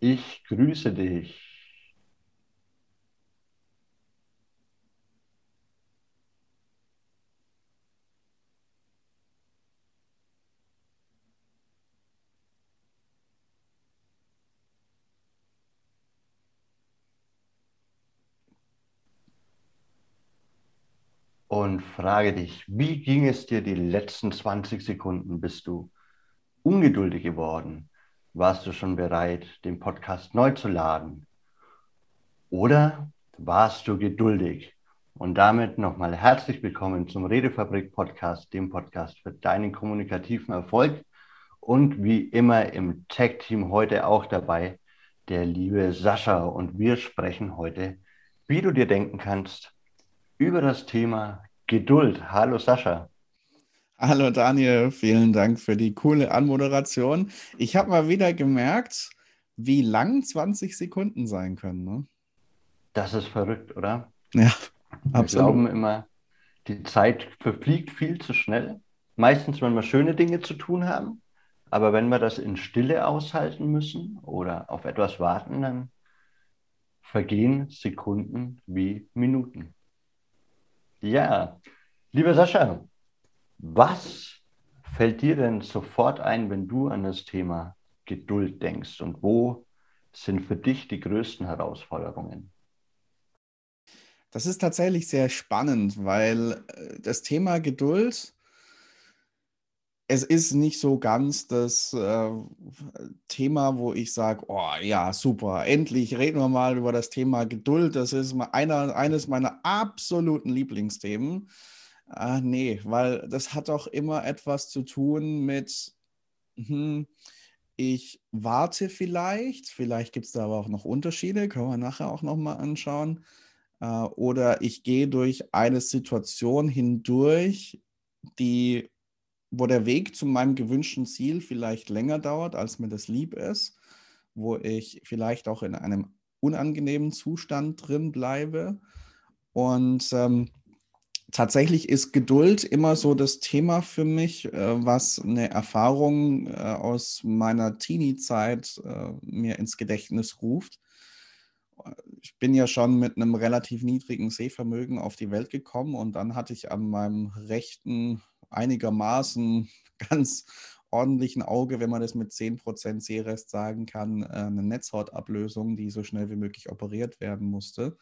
Ich grüße dich. und frage dich, wie ging es dir die letzten 20 Sekunden? Bist du ungeduldig geworden? Warst du schon bereit, den Podcast neu zu laden? Oder warst du geduldig? Und damit nochmal herzlich willkommen zum Redefabrik Podcast, dem Podcast für deinen kommunikativen Erfolg. Und wie immer im Tech-Team heute auch dabei der liebe Sascha. Und wir sprechen heute, wie du dir denken kannst, über das Thema Geduld. Hallo Sascha. Hallo Daniel, vielen Dank für die coole Anmoderation. Ich habe mal wieder gemerkt, wie lang 20 Sekunden sein können. Ne? Das ist verrückt, oder? Ja, absolut. Wir glauben immer, die Zeit verfliegt viel zu schnell. Meistens, wenn wir schöne Dinge zu tun haben. Aber wenn wir das in Stille aushalten müssen oder auf etwas warten, dann vergehen Sekunden wie Minuten. Ja, lieber Sascha, was fällt dir denn sofort ein, wenn du an das Thema Geduld denkst und wo sind für dich die größten Herausforderungen? Das ist tatsächlich sehr spannend, weil äh, das Thema Geduld es ist nicht so ganz das äh, Thema, wo ich sage, oh ja, super, endlich reden wir mal über das Thema Geduld. Das ist einer, eines meiner absoluten Lieblingsthemen. Äh, nee, weil das hat auch immer etwas zu tun mit, hm, ich warte vielleicht, vielleicht gibt es da aber auch noch Unterschiede, können wir nachher auch nochmal anschauen. Äh, oder ich gehe durch eine Situation hindurch, die wo der Weg zu meinem gewünschten Ziel vielleicht länger dauert, als mir das lieb ist, wo ich vielleicht auch in einem unangenehmen Zustand drin bleibe. Und ähm, tatsächlich ist Geduld immer so das Thema für mich, äh, was eine Erfahrung äh, aus meiner Teenie-Zeit äh, mir ins Gedächtnis ruft. Ich bin ja schon mit einem relativ niedrigen Sehvermögen auf die Welt gekommen und dann hatte ich an meinem rechten einigermaßen ganz ordentlichen Auge, wenn man das mit 10% Sehrest sagen kann, äh, eine Netzhautablösung, die so schnell wie möglich operiert werden musste.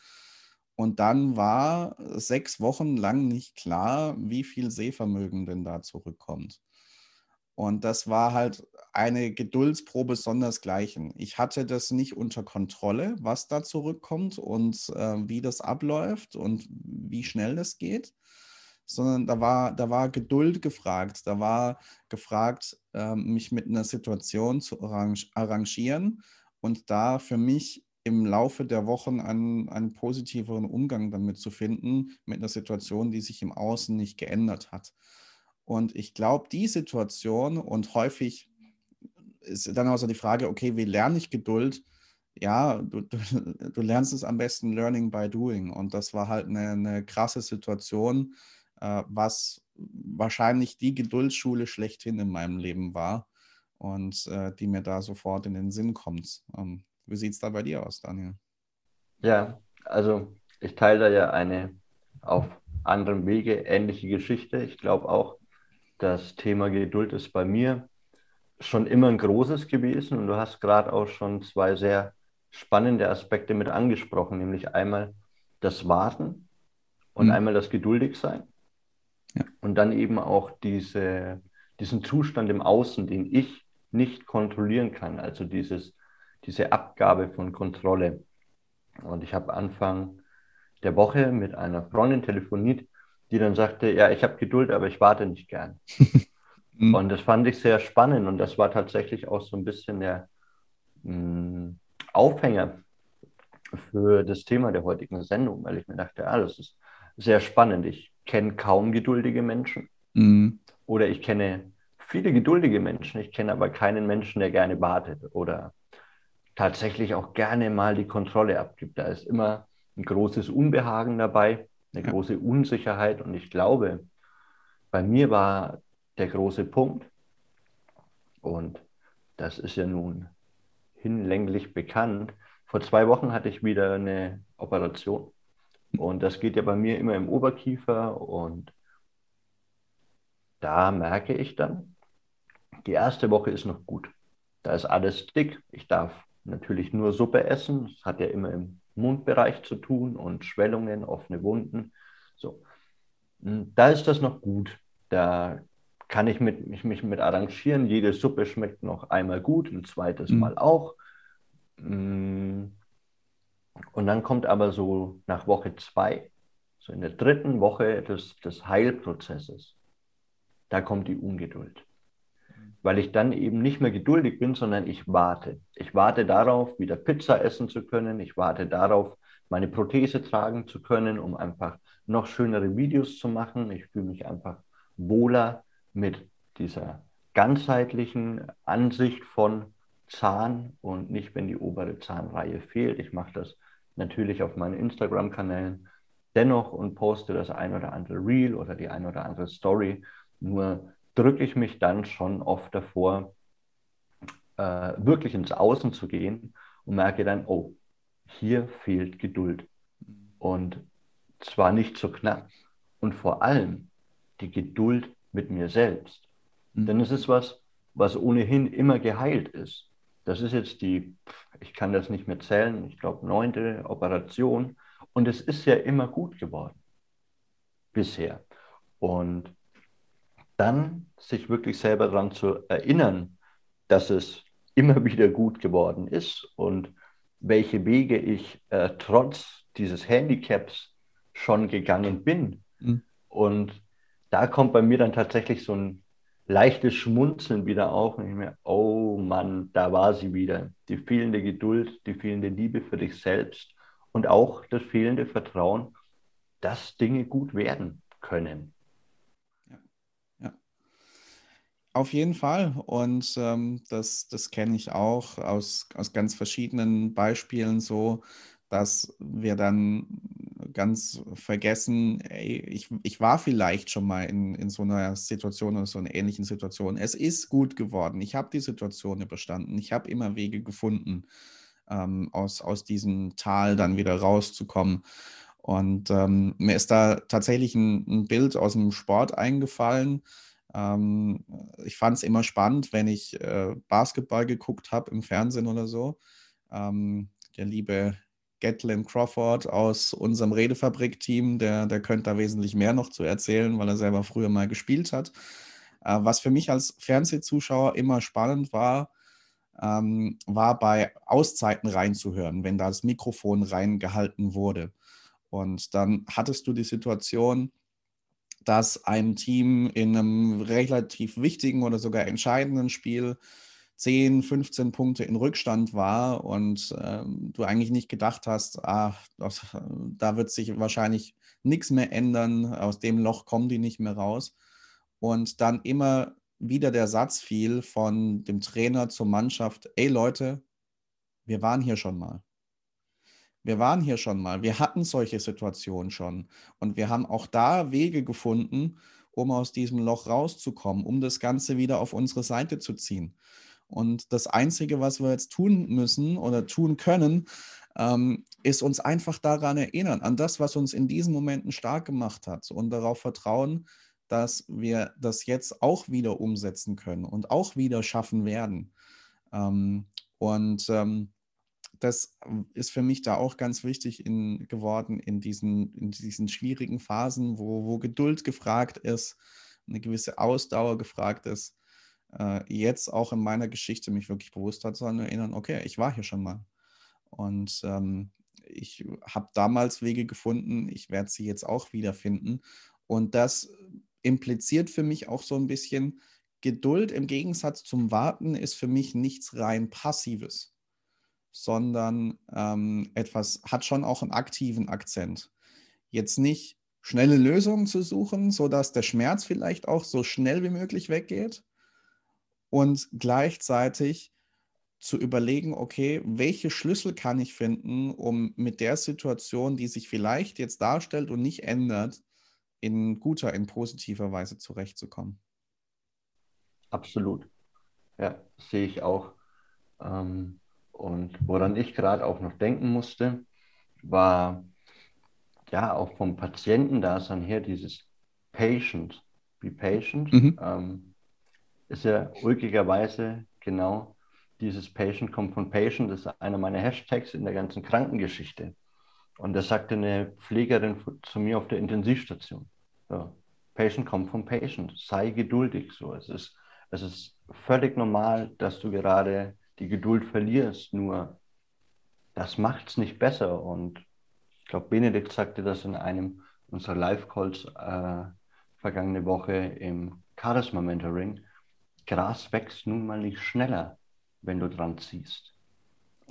Und dann war sechs Wochen lang nicht klar, wie viel Sehvermögen denn da zurückkommt. Und das war halt eine Geduldsprobe sondersgleichen. Ich hatte das nicht unter Kontrolle, was da zurückkommt und äh, wie das abläuft und wie schnell das geht sondern da war, da war Geduld gefragt. Da war gefragt, äh, mich mit einer Situation zu arrangieren und da für mich im Laufe der Wochen einen, einen positiveren Umgang damit zu finden, mit einer Situation, die sich im Außen nicht geändert hat. Und ich glaube, die Situation und häufig ist dann also die Frage, okay, wie lerne ich Geduld? Ja, du, du, du lernst es am besten Learning by Doing. Und das war halt eine, eine krasse Situation, äh, was wahrscheinlich die Geduldsschule schlechthin in meinem Leben war und äh, die mir da sofort in den Sinn kommt. Ähm, wie sieht es da bei dir aus, Daniel? Ja, also ich teile da ja eine auf anderem Wege ähnliche Geschichte. Ich glaube auch, das Thema Geduld ist bei mir schon immer ein großes gewesen und du hast gerade auch schon zwei sehr spannende Aspekte mit angesprochen, nämlich einmal das Warten und mhm. einmal das Geduldigsein. Ja. Und dann eben auch diese, diesen Zustand im Außen, den ich nicht kontrollieren kann, also dieses, diese Abgabe von Kontrolle. Und ich habe Anfang der Woche mit einer Freundin telefoniert, die dann sagte, ja, ich habe Geduld, aber ich warte nicht gern. Und das fand ich sehr spannend und das war tatsächlich auch so ein bisschen der mh, hm, Aufhänger für das Thema der heutigen Sendung, weil ich mir dachte, ja, das ist sehr spannend. Ich kenne kaum geduldige Menschen. Mhm. Oder ich kenne viele geduldige Menschen. Ich kenne aber keinen Menschen, der gerne wartet oder tatsächlich auch gerne mal die Kontrolle abgibt. Da ist immer ein großes Unbehagen dabei, eine ja. große Unsicherheit. Und ich glaube, bei mir war der große Punkt, und das ist ja nun hinlänglich bekannt. Vor zwei Wochen hatte ich wieder eine Operation. Und das geht ja bei mir immer im Oberkiefer. Und da merke ich dann, die erste Woche ist noch gut. Da ist alles dick. Ich darf natürlich nur Suppe essen. Das hat ja immer im Mundbereich zu tun und Schwellungen, offene Wunden. So. Hm, da ist das noch gut. Da kann ich mit, mich, mich mit arrangieren. Jede Suppe schmeckt noch einmal gut, ein zweites mhm. Mal auch. Hm. Und dann kommt aber so nach Woche zwei, so in der dritten Woche des, des Heilprozesses, da kommt die Ungeduld weil ich dann eben nicht mehr geduldig bin, sondern ich warte. Ich warte darauf, wieder Pizza essen zu können. Ich warte darauf, meine Prothese tragen zu können, um einfach noch schönere Videos zu machen. Ich fühle mich einfach wohler mit dieser ganzheitlichen Ansicht von Zahn und nicht, wenn die obere Zahnreihe fehlt. Ich mache das natürlich auf meinen Instagram-Kanälen dennoch und poste das ein oder andere Reel oder die ein oder andere Story. Nur drücke ich mich dann schon oft davor, äh, wirklich ins Außen zu gehen und merke dann, oh, hier fehlt Geduld. Und zwar nicht so knapp. Und vor allem die Geduld mit mir selbst. Mhm. Denn es ist was, was ohnehin immer geheilt ist. Das ist jetzt die, ich kann das nicht mehr zählen, ich glaube, neunte Operation. Und es ist ja immer gut geworden. Bisher. Und dann sich wirklich selber daran zu erinnern, dass es immer wieder gut geworden ist und welche Wege ich äh, trotz dieses Handicaps schon gegangen bin. Mhm. Und da kommt bei mir dann tatsächlich so ein leichtes Schmunzeln wieder auf und ich mir, oh Mann, da war sie wieder. Die fehlende Geduld, die fehlende Liebe für dich selbst und auch das fehlende Vertrauen, dass Dinge gut werden können. Auf jeden Fall. Und ähm, das, das kenne ich auch aus, aus ganz verschiedenen Beispielen so, dass wir dann ganz vergessen, ey, ich, ich war vielleicht schon mal in, in so einer Situation oder so einer ähnlichen Situation. Es ist gut geworden. Ich habe die Situation überstanden. Ich habe immer Wege gefunden, ähm, aus, aus diesem Tal dann wieder rauszukommen. Und ähm, mir ist da tatsächlich ein, ein Bild aus dem Sport eingefallen ähm, ich fand es immer spannend, wenn ich äh, Basketball geguckt habe im Fernsehen oder so. Ähm, der liebe Gatlin Crawford aus unserem Redefabrik-Team, der, der könnte da wesentlich mehr noch zu erzählen, weil er selber früher mal gespielt hat. Äh, was für mich als Fernsehzuschauer immer spannend war, ähm, war bei Auszeiten reinzuhören, wenn da das Mikrofon reingehalten wurde. Und dann hattest du die Situation, dass ein Team in einem relativ wichtigen oder sogar entscheidenden Spiel 10, 15 Punkte in Rückstand war und ähm, du eigentlich nicht gedacht hast, ah, das, da wird sich wahrscheinlich nichts mehr ändern, aus dem Loch kommen die nicht mehr raus. Und dann immer wieder der Satz fiel von dem Trainer zur Mannschaft, ey Leute, wir waren hier schon mal. Wir waren hier schon mal, wir hatten solche Situationen schon und wir haben auch da Wege gefunden, um aus diesem Loch rauszukommen, um das Ganze wieder auf unsere Seite zu ziehen. Und das Einzige, was wir jetzt tun müssen oder tun können, ähm, ist uns einfach daran erinnern, an das, was uns in diesen Momenten stark gemacht hat und darauf vertrauen, dass wir das jetzt auch wieder umsetzen können und auch wieder schaffen werden. Ähm, und ähm, das ähm, ist für mich da auch ganz wichtig in, geworden in diesen, in diesen schwierigen Phasen, wo, wo Geduld gefragt ist, eine gewisse Ausdauer gefragt ist. Äh, jetzt auch in meiner Geschichte mich wirklich bewusst hat, zu erinnern, okay, ich war hier schon mal. Und ähm, ich habe damals Wege gefunden, ich werde sie jetzt auch wiederfinden. Und das impliziert für mich auch so ein bisschen, Geduld im Gegensatz zum Warten ist für mich nichts rein Passives sondern ähm, etwas hat schon auch einen aktiven Akzent. Jetzt nicht schnelle Lösungen zu suchen, sodass der Schmerz vielleicht auch so schnell wie möglich weggeht und gleichzeitig zu überlegen, okay, welche Schlüssel kann ich finden, um mit der Situation, die sich vielleicht jetzt darstellt und nicht ändert, in guter, in positiver Weise zurechtzukommen. Absolut. Ja, sehe ich auch. Ähm, Und woran ich gerade auch noch denken musste, war ja auch vom Patientendasein her dieses Patient, be patient, mhm. ähm, ist ja ulkigerweise genau dieses Patient kommt von Patient, das ist einer meiner Hashtags in der ganzen Krankengeschichte. Und das sagte eine Pflegerin zu mir auf der Intensivstation. So, Patient kommt von Patient, sei geduldig. So, es ist, es ist völlig normal, dass du gerade die Geduld verlierst, nur das macht es nicht besser. Und ich glaube, Benedikt sagte das in einem unserer Live-Calls äh, vergangene Woche im Charisma Mentoring. Gras wächst nun mal nicht schneller, wenn du dran ziehst.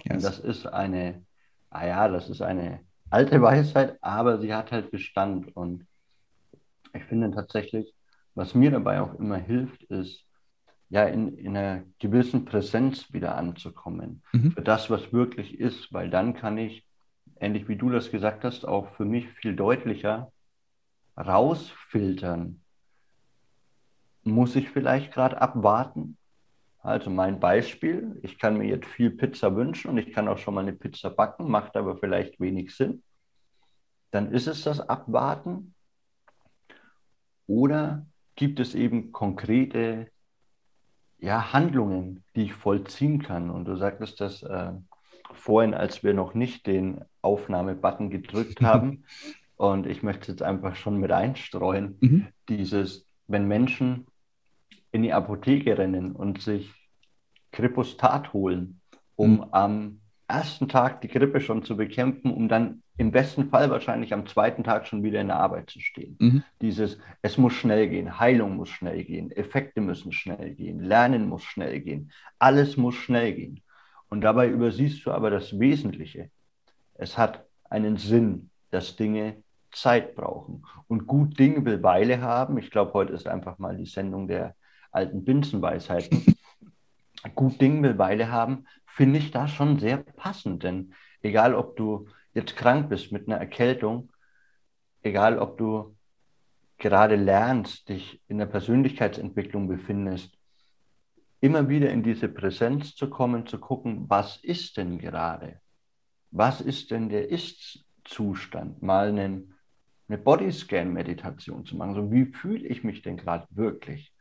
Yes. Und das ist eine, ah ja, das ist eine alte Weisheit, aber sie hat halt Bestand. Und ich finde tatsächlich, was mir dabei auch immer hilft, ist, ja, in, in einer gewissen Präsenz wieder anzukommen mhm. für das, was wirklich ist, weil dann kann ich, ähnlich wie du das gesagt hast, auch für mich viel deutlicher rausfiltern. Muss ich vielleicht gerade abwarten? Also mein Beispiel, ich kann mir jetzt viel Pizza wünschen und ich kann auch schon mal eine Pizza backen, macht aber vielleicht wenig Sinn. Dann ist es das Abwarten. Oder gibt es eben konkrete ja, Handlungen, die ich vollziehen kann? Und du sagtest das äh, vorhin, als wir noch nicht den Aufnahmebutton gedrückt haben. und ich möchte es jetzt einfach schon mit einstreuen. Mhm. Dieses, wenn Menschen in die Apotheke rennen und sich Kripostat holen, um mhm. am ersten Tag die Grippe schon zu bekämpfen, um dann im besten Fall wahrscheinlich am zweiten Tag schon wieder in der Arbeit zu stehen. Mhm. Dieses, es muss schnell gehen, Heilung muss schnell gehen, Effekte müssen schnell gehen, Lernen muss schnell gehen, alles muss schnell gehen. Und dabei übersiehst du aber das Wesentliche. Es hat einen Sinn, dass Dinge Zeit brauchen. Und gut Ding will Weile haben. Ich glaube, heute ist einfach mal die Sendung der alten Binsenweisheiten. gut Ding will Weile haben, finde ich da schon sehr passend. Denn egal, ob du jetzt krank bist mit einer Erkältung, egal, ob du gerade lernst, dich in der Persönlichkeitsentwicklung befindest, immer wieder in diese Präsenz zu kommen, zu gucken, was ist denn gerade? Was ist denn der Ist-Zustand? Mal einen, eine Bodyscan-Meditation zu machen. So, wie fühle ich mich denn gerade wirklich?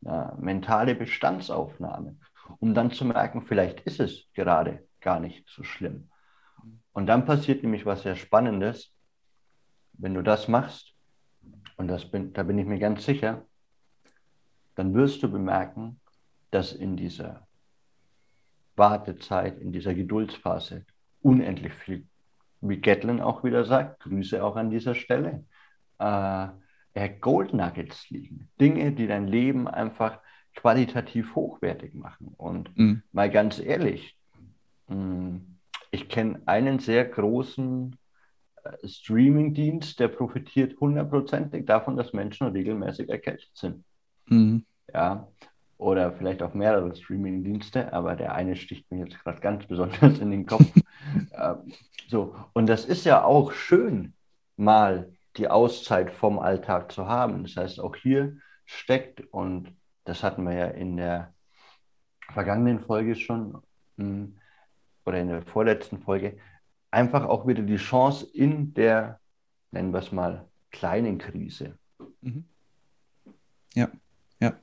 Ja, mentale Bestandsaufnahme um dann zu merken, vielleicht ist es gerade gar nicht so schlimm. Und dann passiert nämlich was sehr Spannendes, wenn du das machst, und das bin, da bin ich mir ganz sicher, dann wirst du bemerken, dass in dieser Wartezeit, in dieser Geduldsphase unendlich viel, wie Gatlin auch wieder sagt, Grüße auch an dieser Stelle, äh, Gold Nuggets liegen. Dinge, die dein Leben einfach qualitativ hochwertig machen. Und mhm. mal ganz ehrlich, mm, ich kenne einen sehr großen äh, Streaming-Dienst, der profitiert hundertprozentig davon, dass Menschen regelmäßig erkältet sind. Mhm. Ja, oder vielleicht auch mehrere Streaming-Dienste, aber der eine sticht mir jetzt gerade ganz besonders in den Kopf. ähm, so, und das ist ja auch schön, mal die Auszeit vom Alltag zu haben. Das heißt, auch hier steckt und das hatten wir ja in der vergangenen Folge schon hm, oder in der vorletzten Folge, einfach auch wieder die Chance in der, nennen wir es mal, kleinen Krise. Mhm. Ja, ja.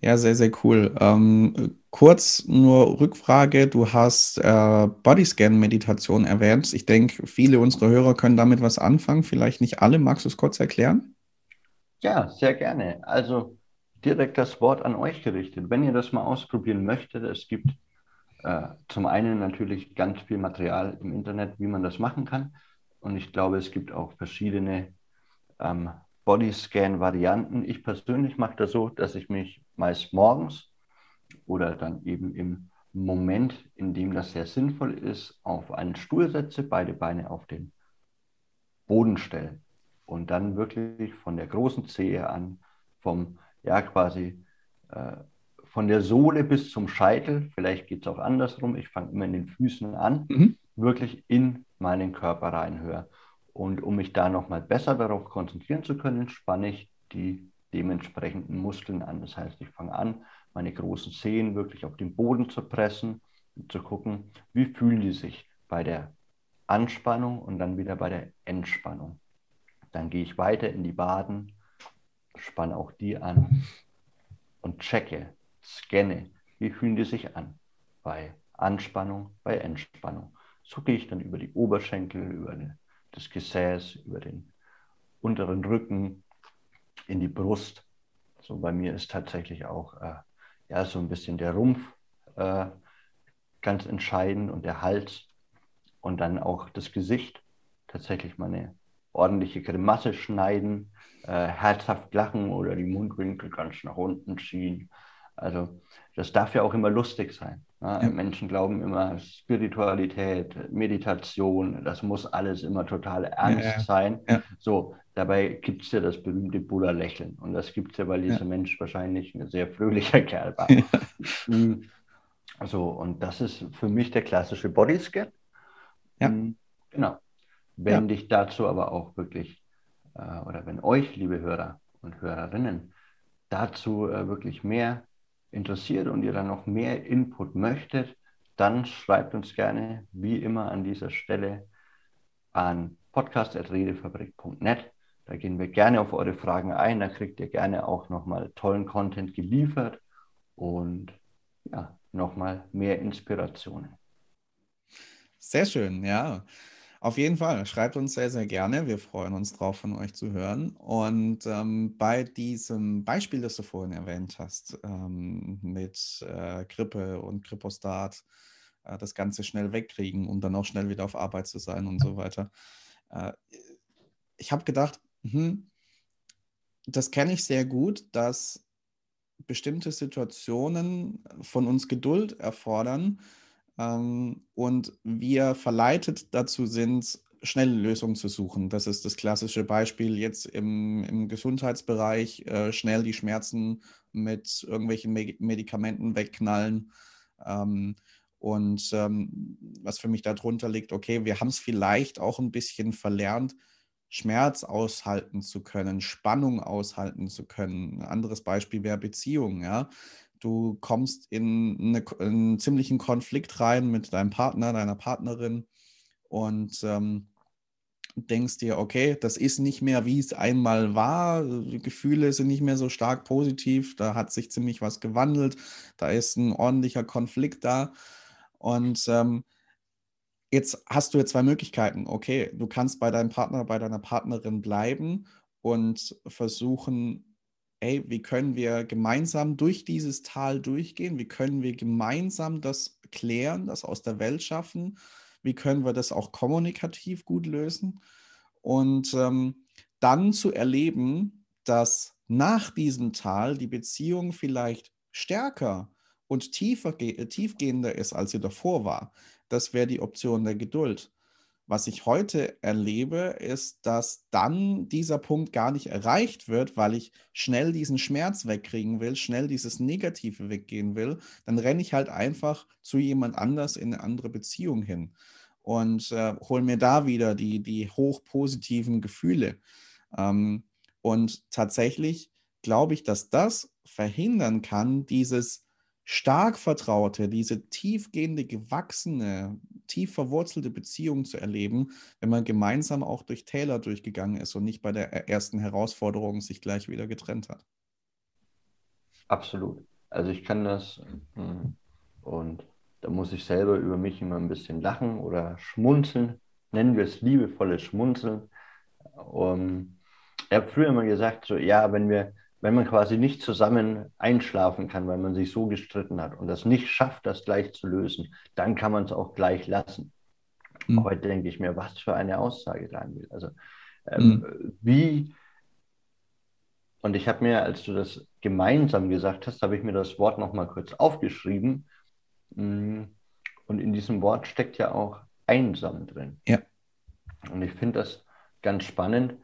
Ja, sehr, sehr cool. Ähm, kurz nur Rückfrage. Du hast äh, Bodyscan-Meditation erwähnt. Ich denke, viele unserer Hörer können damit was anfangen. Vielleicht nicht alle. Magst du es kurz erklären? Ja, sehr gerne. Also direkt das Wort an euch gerichtet. Wenn ihr das mal ausprobieren möchtet, es gibt äh, zum einen natürlich ganz viel Material im Internet, wie man das machen kann. Und ich glaube, es gibt auch verschiedene ähm, Bodyscan-Varianten. Ich persönlich mache das so, dass ich mich meist morgens oder dann eben im Moment, in dem das sehr sinnvoll ist, auf einen Stuhl setze, beide Beine auf den Boden stelle und dann wirklich von der großen Zehe an, vom ja quasi äh, von der Sohle bis zum Scheitel, vielleicht geht es auch andersrum, ich fange immer in den Füßen an, mhm. wirklich in meinen Körper reinhöre. Und um mich da nochmal besser darauf konzentrieren zu können, spanne ich die dementsprechenden Muskeln an. Das heißt, ich fange an, meine großen Zehen wirklich auf den Boden zu pressen zu gucken, wie fühlen die sich bei der Anspannung und dann wieder bei der Entspannung. Dann gehe ich weiter in die Waden, spanne auch die an und checke, scanne, wie fühlen die sich an bei Anspannung, bei Entspannung. So gehe ich dann über die Oberschenkel, über das Gesäß, über den unteren Rücken, in die Brust. So bei mir ist tatsächlich auch äh, ja, so ein bisschen der Rumpf äh, ganz entscheidend und der Hals und dann auch das Gesicht. Tatsächlich mal eine ordentliche Grimasse schneiden, äh, herzhaft lachen oder die Mundwinkel ganz nach unten ziehen. Also das darf ja auch immer lustig sein. Ne? Ja. Menschen glauben immer, Spiritualität, Meditation, das muss alles immer total ernst ja, ja. sein. So, dabei gibt es ja das berühmte Buddha-Lächeln. Und das gibt es ja, weil dieser Mensch wahrscheinlich ein sehr fröhlicher Kerl war. Mhm. so, und das ist für mich der klassische Bodyscan. Ja. Mhm. Genau. Wenn dich dazu aber auch wirklich, äh, oder wenn euch, liebe Hörer und Hörerinnen, dazu äh, wirklich mehr interessiert und ihr dann noch mehr Input möchtet, dann schreibt uns gerne, wie immer an dieser Stelle, an podcast.redefabrik.net. Da gehen wir gerne auf eure Fragen ein. Da kriegt ihr gerne auch nochmal tollen Content geliefert und ja, nochmal mehr Inspirationen. Sehr schön, ja. Auf jeden Fall, schreibt uns sehr, sehr gerne. Wir freuen uns drauf, von euch zu hören. Und ähm, bei diesem Beispiel, das du vorhin erwähnt hast, ähm, mit äh, Grippe und Kripostat, äh, das Ganze schnell wegkriegen, um dann auch schnell wieder auf Arbeit zu sein und so weiter. Äh, ich habe gedacht, hm, das kenne ich sehr gut, dass bestimmte Situationen von uns Geduld erfordern ähm, und wir verleitet dazu sind, schnelle Lösungen zu suchen. Das ist das klassische Beispiel jetzt im, im Gesundheitsbereich, äh, schnell die Schmerzen mit irgendwelchen Me Medikamenten wegknallen. Ähm, und ähm, was für mich darunter liegt, okay, wir haben es vielleicht auch ein bisschen verlernt, Schmerz aushalten zu können, Spannung aushalten zu können. Ein anderes Beispiel wäre Beziehung, ja. Du kommst in, eine, in einen ziemlichen Konflikt rein mit deinem Partner, deiner Partnerin und ähm, denkst dir, okay, das ist nicht mehr, wie es einmal war. Die Gefühle sind nicht mehr so stark positiv. Da hat sich ziemlich was gewandelt. Da ist ein ordentlicher Konflikt da. Und ähm, jetzt hast du jetzt zwei Möglichkeiten. Okay, du kannst bei deinem Partner, bei deiner Partnerin bleiben und versuchen, ey, wie können wir gemeinsam durch dieses Tal durchgehen? Wie können wir gemeinsam das klären, das aus der Welt schaffen? Wie können wir das auch kommunikativ gut lösen? Und ähm, dann zu erleben, dass nach diesem Tal die Beziehung vielleicht stärker und tiefer, tiefgehender ist, als sie davor war. Das wäre die Option der Geduld. Was ich heute erlebe, ist, dass dann dieser Punkt gar nicht erreicht wird, weil ich schnell diesen Schmerz wegkriegen will, schnell dieses Negative weggehen will. Dann renne ich halt einfach zu jemand anders in eine andere Beziehung hin und äh, hole mir da wieder die, die hochpositiven Gefühle. Ähm, und tatsächlich glaube ich, dass das verhindern kann, dieses stark vertraute, diese tiefgehende, gewachsene, tief verwurzelte Beziehung zu erleben, wenn man gemeinsam auch durch Täler durchgegangen ist und nicht bei der ersten Herausforderung sich gleich wieder getrennt hat. Absolut. Also ich kann das hm, und da muss ich selber über mich immer ein bisschen lachen oder schmunzeln. Nennen wir es liebevolles Schmunzeln. Um, ich habe früher immer gesagt, so ja, wenn wir wenn man quasi nicht zusammen einschlafen kann, weil man sich so gestritten hat und das nicht schafft, das gleich zu lösen, dann kann man es auch gleich lassen. Mhm. Heute denke ich mir, was für eine Aussage, Daniel. Also ähm, mhm. wie, und ich habe mir, als du das gemeinsam gesagt hast, habe ich mir das Wort nochmal kurz aufgeschrieben. Mm, und in diesem Wort steckt ja auch einsam drin. Ja. Und ich finde das ganz spannend,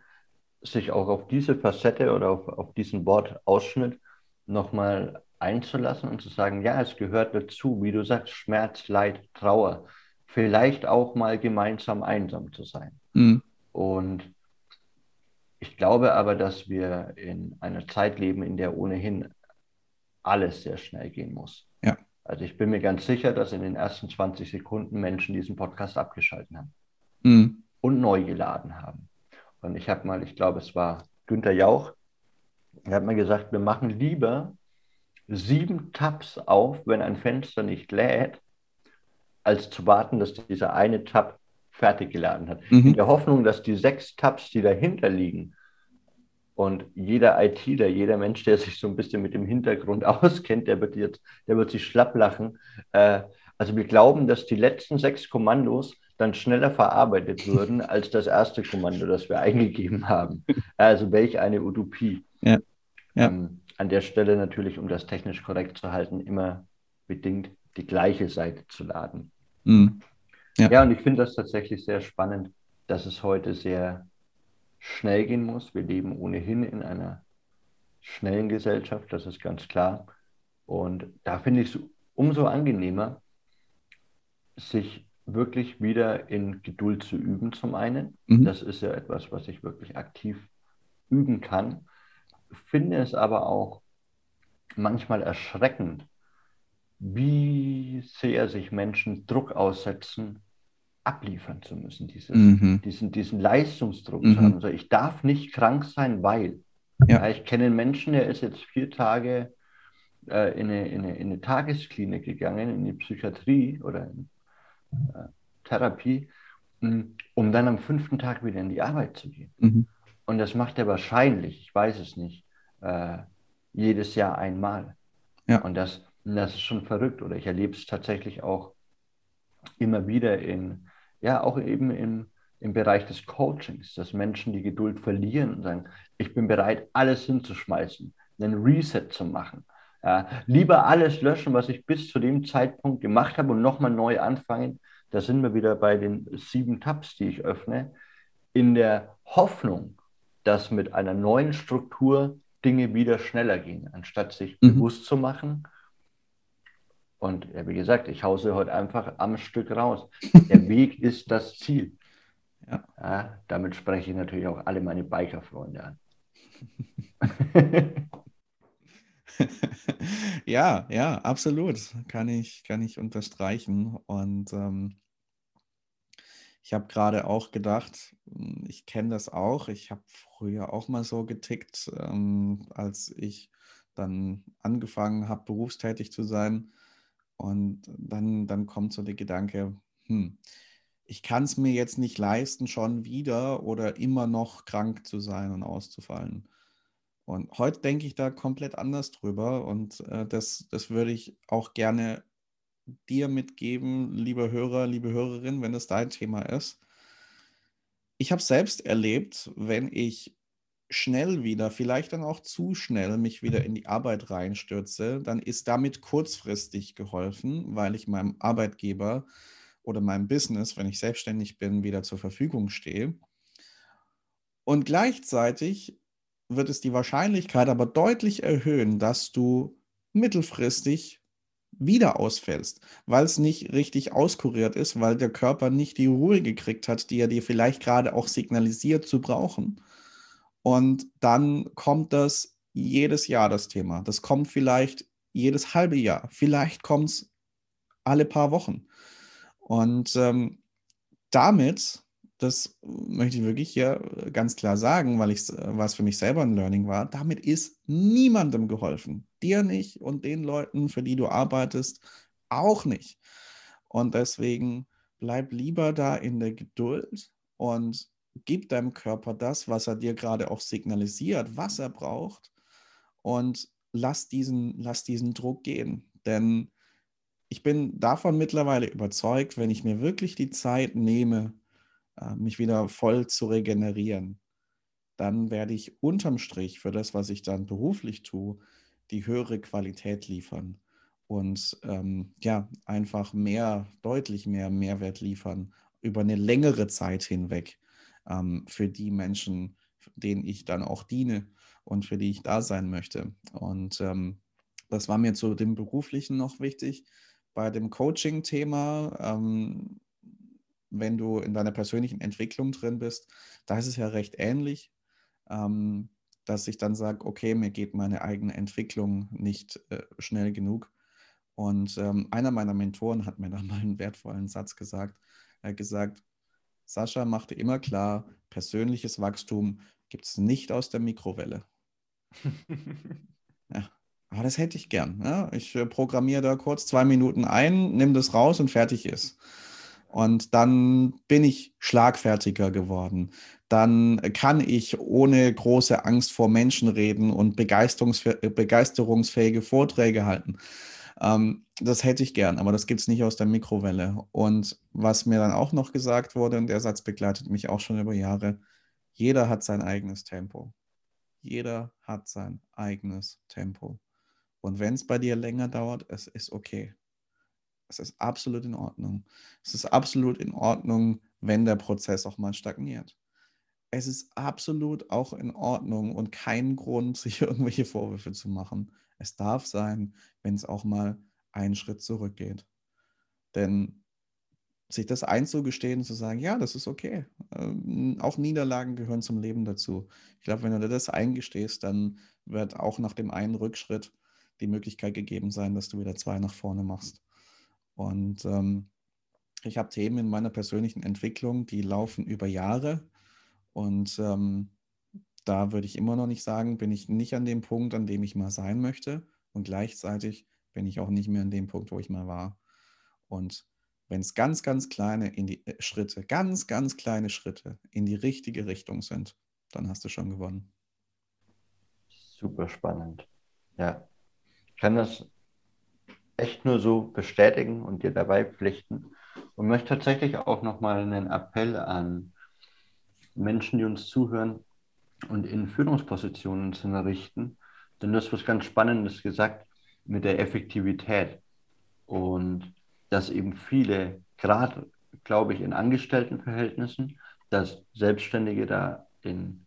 sich auch auf diese Facette oder auf, auf diesen Wortausschnitt nochmal einzulassen und zu sagen, ja, es gehört dazu, wie du sagst, Schmerz, Leid, Trauer, vielleicht auch mal gemeinsam einsam zu sein. Mhm. Und ich glaube aber, dass wir in einer Zeit leben, in der ohnehin alles sehr schnell gehen muss. Ja. Also ich bin mir ganz sicher, dass in den ersten 20 Sekunden Menschen diesen Podcast abgeschaltet haben Mhm. und neu geladen haben. Und ich habe mal, ich glaube, es war Günther Jauch, er hat mir gesagt, wir machen lieber sieben Tabs auf, wenn ein Fenster nicht lädt, als zu warten, dass dieser eine Tab fertig geladen hat. Mhm. In der Hoffnung, dass die sechs Tabs, die dahinter liegen, und jeder ITler, jeder Mensch, der sich so ein bisschen mit dem Hintergrund auskennt, der wird jetzt, der wird sich schlapp lachen. Äh, also wir glauben, dass die letzten sechs Kommandos dann schneller verarbeitet würden als das erste Kommando, das wir eingegeben haben. Also welch eine Utopie. Ja. Ja. Ähm, an der Stelle natürlich, um das technisch korrekt zu halten, immer bedingt die gleiche Seite zu laden. Mhm. Ja. Ja, und ich finde das tatsächlich sehr spannend, dass es heute sehr schnell gehen muss. Wir leben ohnehin in einer schnellen Gesellschaft, das ist ganz klar. Und da finde ich es umso angenehmer, sich wirklich wieder in Geduld zu üben, zum einen. Mhm. Das ist ja etwas, was ich wirklich aktiv üben kann. Finde es aber auch manchmal erschreckend, wie sehr sich Menschen Druck aussetzen, abliefern zu müssen, dieses, Mhm. diesen, diesen Leistungsdruck Mhm. zu haben. Also ich darf nicht krank sein, weil. Ja. Ich kenne einen Menschen, der ist jetzt vier Tage äh, in, eine, in, eine, in eine Tagesklinik gegangen, in die Psychiatrie oder in Therapie, mh, um dann am fünften Tag wieder in die Arbeit zu gehen. Mhm. Und das macht er wahrscheinlich, ich weiß es nicht, äh, jedes Jahr einmal. Ja. Und das, das ist schon verrückt. Oder ich erlebe es tatsächlich auch immer wieder in, ja, auch eben im, im Bereich des Coachings, dass Menschen die Geduld verlieren und sagen, ich bin bereit, alles hinzuschmeißen, einen Reset zu machen. Ja, lieber alles löschen, was ich bis zu dem Zeitpunkt gemacht habe und nochmal neu anfangen. Da sind wir wieder bei den sieben Tabs, die ich öffne, in der Hoffnung, dass mit einer neuen Struktur Dinge wieder schneller gehen, anstatt sich Mhm. bewusst zu machen. Und ja, wie gesagt, ich hause heute einfach am Stück raus. Der Weg ist das Ziel. Ja. Ja, damit spreche ich natürlich auch alle meine Biker-Freunde an. ja, ja, absolut. Kann ich, kann ich unterstreichen. Und ähm, ich habe gerade auch gedacht, hm, ich kenne das auch. Ich habe früher auch mal so getickt, ähm, als ich dann angefangen habe, berufstätig zu sein. Und dann, dann kommt so der Gedanke, hm, ich kann es mir jetzt nicht leisten, schon wieder oder immer noch krank zu sein und auszufallen. Und heute denke ich da komplett anders drüber und äh, das, das würde ich auch gerne dir mitgeben, lieber Hörer, liebe Hörerin, wenn das dein Thema ist. Ich habe selbst erlebt, wenn ich schnell wieder, vielleicht dann auch zu schnell mich wieder in die Arbeit reinstürze, dann ist damit kurzfristig geholfen, weil ich meinem Arbeitgeber oder meinem Business, wenn ich selbstständig bin, wieder zur Verfügung stehe. Und gleichzeitig wird es die Wahrscheinlichkeit aber deutlich erhöhen, dass du mittelfristig wieder ausfällst, weil es nicht richtig auskuriert ist, weil der Körper nicht die Ruhe gekriegt hat, die er dir vielleicht gerade auch signalisiert zu brauchen. Und dann kommt das jedes Jahr, das Thema. Das kommt vielleicht jedes halbe Jahr. Vielleicht kommt es alle paar Wochen. Und ähm, damit, das möchte ich wirklich hier ganz klar sagen, weil ich was für mich selber ein Learning war, damit ist niemandem geholfen. Dir nicht und den Leuten, für die du arbeitest, auch nicht. Und deswegen bleib lieber da in der Geduld und gib deinem Körper das, was er dir gerade auch signalisiert, was er braucht und lass diesen, lass diesen Druck gehen. Denn ich bin davon mittlerweile überzeugt, wenn ich mir wirklich die Zeit nehme, äh, mich wieder voll zu regenerieren, dann werde ich unterm Strich für das, was ich dann beruflich tue, die höhere Qualität liefern und ähm, ja, einfach mehr, deutlich mehr Mehrwert liefern über eine längere Zeit hinweg ähm, für die Menschen, denen ich dann auch diene und für die ich da sein möchte. Und ähm, das war mir zu dem Beruflichen noch wichtig. Bei dem Coaching-Thema, ähm, wenn du in deiner persönlichen Entwicklung drin bist, da ist es ja recht ähnlich, ähm, dass ich dann sage, okay, mir geht meine eigene Entwicklung nicht äh, schnell genug. Und ähm, einer meiner Mentoren hat mir da mal einen wertvollen Satz gesagt. Er hat gesagt, Sascha machte immer klar, persönliches Wachstum gibt es nicht aus der Mikrowelle. ja, aber das hätte ich gern. Ja? Ich äh, programmiere da kurz zwei Minuten ein, nehme das raus und fertig ist. Und dann bin ich schlagfertiger geworden. Dann kann ich ohne große Angst vor Menschen reden und begeisterungsfähige Vorträge halten. Ähm, das hätte ich gern, aber das gibt es nicht aus der Mikrowelle. Und was mir dann auch noch gesagt wurde, und der Satz begleitet mich auch schon über Jahre, jeder hat sein eigenes Tempo. Jeder hat sein eigenes Tempo. Und wenn es bei dir länger dauert, es ist okay. Es ist absolut in Ordnung. Es ist absolut in Ordnung, wenn der Prozess auch mal stagniert. Es ist absolut auch in Ordnung und kein Grund, sich irgendwelche Vorwürfe zu machen. Es darf sein, wenn es auch mal einen Schritt zurückgeht. Denn sich das einzugestehen und zu sagen, ja, das ist okay. Ähm, auch Niederlagen gehören zum Leben dazu. Ich glaube, wenn du das eingestehst, dann wird auch nach dem einen Rückschritt die Möglichkeit gegeben sein, dass du wieder zwei nach vorne machst. Und ähm, ich habe Themen in meiner persönlichen Entwicklung, die laufen über Jahre. Und ähm, da würde ich immer noch nicht sagen, bin ich nicht an dem Punkt, an dem ich mal sein möchte. Und gleichzeitig bin ich auch nicht mehr an dem Punkt, wo ich mal war. Und wenn es ganz, ganz kleine in die äh, Schritte, ganz, ganz kleine Schritte in die richtige Richtung sind, dann hast du schon gewonnen. Super spannend. Ja, ich kann das echt nur so bestätigen und dir dabei pflichten und möchte tatsächlich auch nochmal einen Appell an Menschen, die uns zuhören und in Führungspositionen zu richten. Denn du hast was ganz Spannendes gesagt mit der Effektivität und dass eben viele, gerade glaube ich in Angestelltenverhältnissen, dass Selbstständige da in,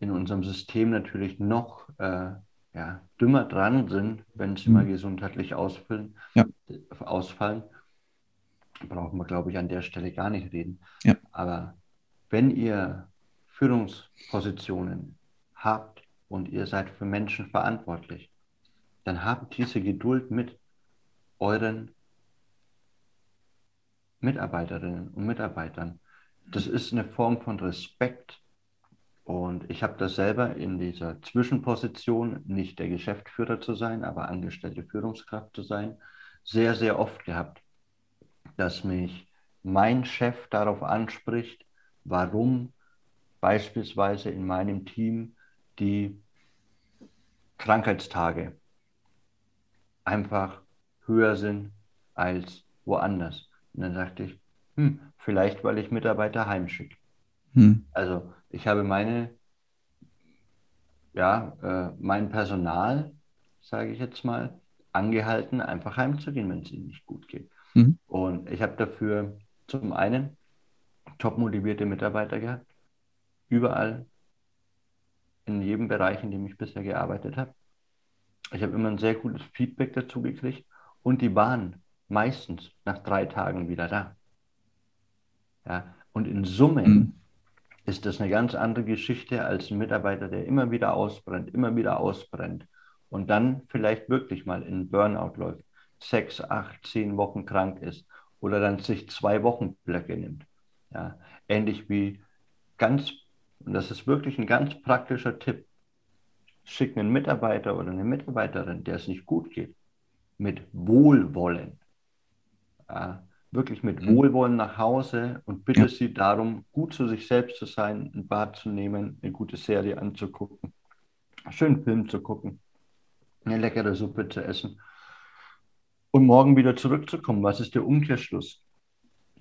in unserem System natürlich noch äh, ja, dümmer dran sind, wenn sie mhm. mal gesundheitlich ausfallen, ja. ausfallen, brauchen wir, glaube ich, an der Stelle gar nicht reden. Ja. Aber wenn ihr Führungspositionen habt und ihr seid für Menschen verantwortlich, dann habt diese Geduld mit euren Mitarbeiterinnen und Mitarbeitern. Das ist eine Form von Respekt und ich habe das selber in dieser Zwischenposition, nicht der Geschäftsführer zu sein, aber angestellte Führungskraft zu sein, sehr, sehr oft gehabt, dass mich mein Chef darauf anspricht, warum beispielsweise in meinem Team die Krankheitstage einfach höher sind als woanders. Und dann sagte ich, hm, vielleicht weil ich Mitarbeiter heimschicke. Hm. Also ich habe meine, ja, äh, mein Personal, sage ich jetzt mal, angehalten, einfach heimzugehen, wenn es ihnen nicht gut geht. Mhm. Und ich habe dafür zum einen top motivierte Mitarbeiter gehabt, überall, in jedem Bereich, in dem ich bisher gearbeitet habe. Ich habe immer ein sehr gutes Feedback dazu gekriegt und die waren meistens nach drei Tagen wieder da. Ja, und in Summe mhm ist das eine ganz andere Geschichte als ein Mitarbeiter, der immer wieder ausbrennt, immer wieder ausbrennt und dann vielleicht wirklich mal in Burnout läuft, sechs, acht, zehn Wochen krank ist oder dann sich zwei Wochen Blöcke nimmt. Ja, ähnlich wie ganz, und das ist wirklich ein ganz praktischer Tipp, schick einen Mitarbeiter oder eine Mitarbeiterin, der es nicht gut geht, mit Wohlwollen. Ja, wirklich mit mhm. Wohlwollen nach Hause und bitte ja. sie darum, gut zu sich selbst zu sein, ein Bad zu nehmen, eine gute Serie anzugucken, einen schönen Film zu gucken, eine leckere Suppe zu essen und morgen wieder zurückzukommen. Was ist der Umkehrschluss?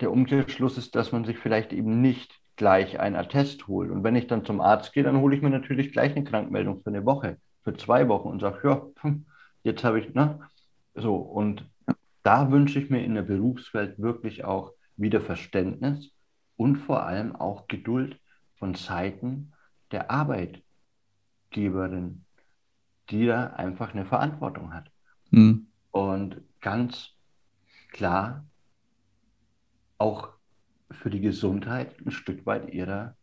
Der Umkehrschluss ist, dass man sich vielleicht eben nicht gleich ein Attest holt. Und wenn ich dann zum Arzt gehe, dann hole ich mir natürlich gleich eine Krankmeldung für eine Woche, für zwei Wochen und sage, ja, hm, jetzt habe ich, ne? So, und da wünsche ich mir in der Berufswelt wirklich auch wieder Verständnis und vor allem auch Geduld von Seiten der Arbeitgeberin, die da einfach eine Verantwortung hat. Mhm. Und ganz klar auch für die Gesundheit ein Stück weit ihrer,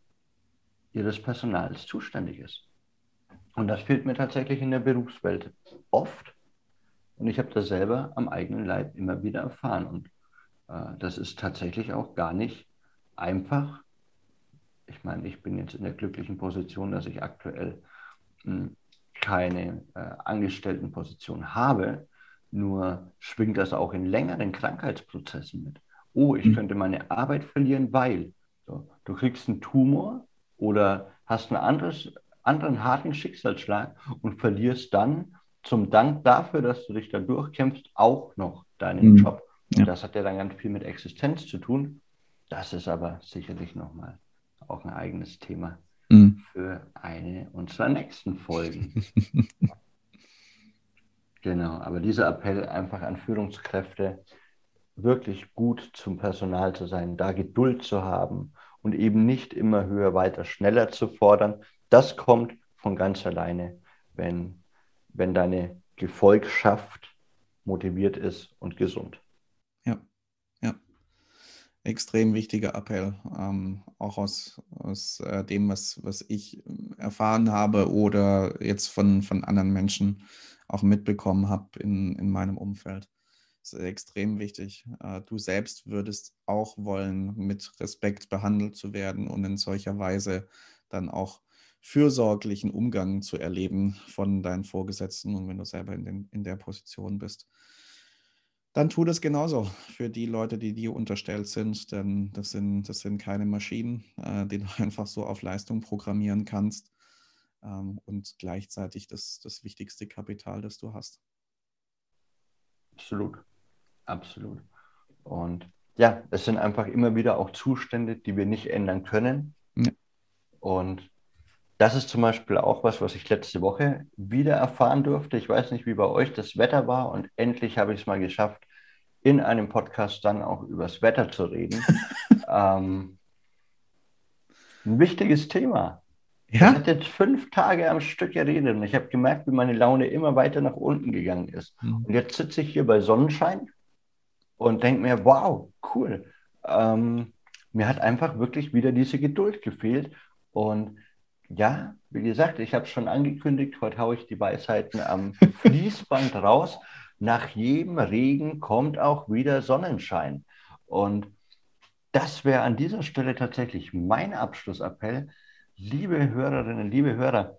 ihres Personals zuständig ist. Und das fehlt mir tatsächlich in der Berufswelt oft Und ich habe das selber am eigenen Leib immer wieder erfahren. Und äh, das ist tatsächlich auch gar nicht einfach. Ich meine, ich bin jetzt in der glücklichen Position, dass ich aktuell mh, hm, keine äh, Angestelltenposition habe. Nur schwingt das auch in längeren Krankheitsprozessen mit. Oh, ich mhm. könnte meine Arbeit verlieren, weil so, du kriegst einen Tumor oder hast einen anderes, anderen harten Schicksalsschlag und verlierst dann zum Dank dafür, dass du dich da durchkämpfst, auch noch deinen mhm. Job. Und ja. das hat ja dann ganz viel mit Existenz zu tun. Das ist aber sicherlich nochmal auch ein eigenes Thema mhm. für eine unserer nächsten Folgen. genau, aber dieser Appell einfach an Führungskräfte, wirklich gut zum Personal zu sein, da Geduld zu haben und eben nicht immer höher, weiter, schneller zu fordern. Das kommt von ganz alleine, wenn, wenn deine Gefolgschaft motiviert ist und gesund. Ja, ja. Extrem wichtiger Appell, ähm, auch aus, aus äh, dem, was, was ich erfahren habe oder jetzt von, von anderen Menschen auch mitbekommen habe in, in meinem Umfeld. Das ist extrem wichtig. Äh, du selbst würdest auch wollen, mit Respekt behandelt zu werden und in solcher Weise dann auch fürsorglichen Umgang zu erleben von deinen Vorgesetzten und wenn du selber in, den, in der Position bist. Dann tu das genauso für die Leute, die dir unterstellt sind, denn das sind, das sind keine Maschinen, äh, die du einfach so auf Leistung programmieren kannst ähm, und gleichzeitig das, das wichtigste Kapital, das du hast. Absolut. Absolut. Und ja, es sind einfach immer wieder auch Zustände, die wir nicht ändern können. Ja. Und das ist zum Beispiel auch was, was ich letzte Woche wieder erfahren durfte. Ich weiß nicht, wie bei euch das Wetter war und endlich habe ich es mal geschafft, in einem Podcast dann auch über das Wetter zu reden. ähm, ein wichtiges Thema. Ja? Ich hatte jetzt fünf Tage am Stück geredet und ich habe gemerkt, wie meine Laune immer weiter nach unten gegangen ist. Mhm. Und jetzt sitze ich hier bei Sonnenschein und denke mir, wow, cool. Ähm, mir hat einfach wirklich wieder diese Geduld gefehlt. Und ja, wie gesagt, ich habe es schon angekündigt, heute haue ich die Weisheiten am Fließband raus. Nach jedem Regen kommt auch wieder Sonnenschein. Und das wäre an dieser Stelle tatsächlich mein Abschlussappell. Liebe Hörerinnen, liebe Hörer,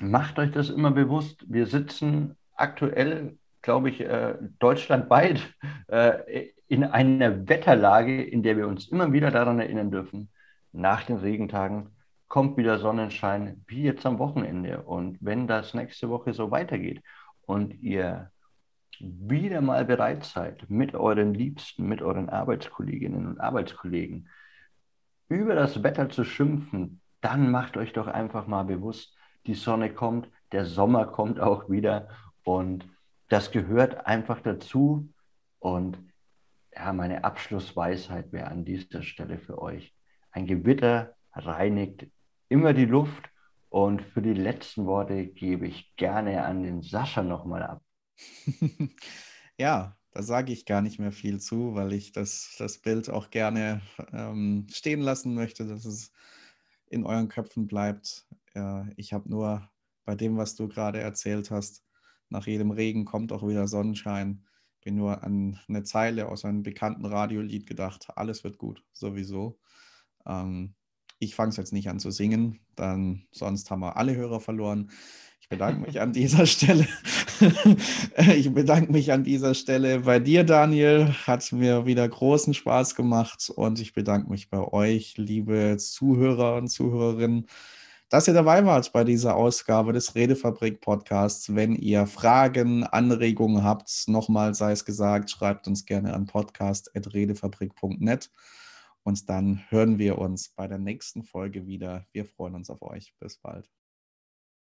macht euch das immer bewusst. Wir sitzen aktuell glaube ich, äh, deutschlandweit äh, in einer Wetterlage, in der wir uns immer wieder daran erinnern dürfen, nach den Regentagen kommt wieder Sonnenschein, wie jetzt am Wochenende. Und wenn das nächste Woche so weitergeht und ihr wieder mal bereit seid, mit euren Liebsten, mit euren Arbeitskolleginnen und Arbeitskollegen über das Wetter zu schimpfen, dann macht euch doch einfach mal bewusst, die Sonne kommt, der Sommer kommt auch wieder und das gehört einfach dazu. Und ja, meine Abschlussweisheit wäre an dieser Stelle für euch. Ein Gewitter reinigt immer die Luft. Und für die letzten Worte gebe ich gerne an den Sascha nochmal ab. ja, da sage ich gar nicht mehr viel zu, weil ich das, das Bild auch gerne ähm, stehen lassen möchte, dass es in euren Köpfen bleibt. Äh, ich habe nur bei dem, was du gerade erzählt hast, nach jedem Regen kommt auch wieder Sonnenschein. Bin nur an eine Zeile aus einem bekannten Radiolied gedacht. Alles wird gut, sowieso. Ähm, ich fange es jetzt nicht an zu singen, dann sonst haben wir alle Hörer verloren. Ich bedanke mich an dieser Stelle. ich bedanke mich an dieser Stelle bei dir, Daniel. Hat mir wieder großen Spaß gemacht und ich bedanke mich bei euch, liebe Zuhörer und Zuhörerinnen dass ihr dabei wart bei dieser Ausgabe des Redefabrik Podcasts. Wenn ihr Fragen, Anregungen habt, nochmal sei es gesagt, schreibt uns gerne an podcast.redefabrik.net und dann hören wir uns bei der nächsten Folge wieder. Wir freuen uns auf euch. Bis bald.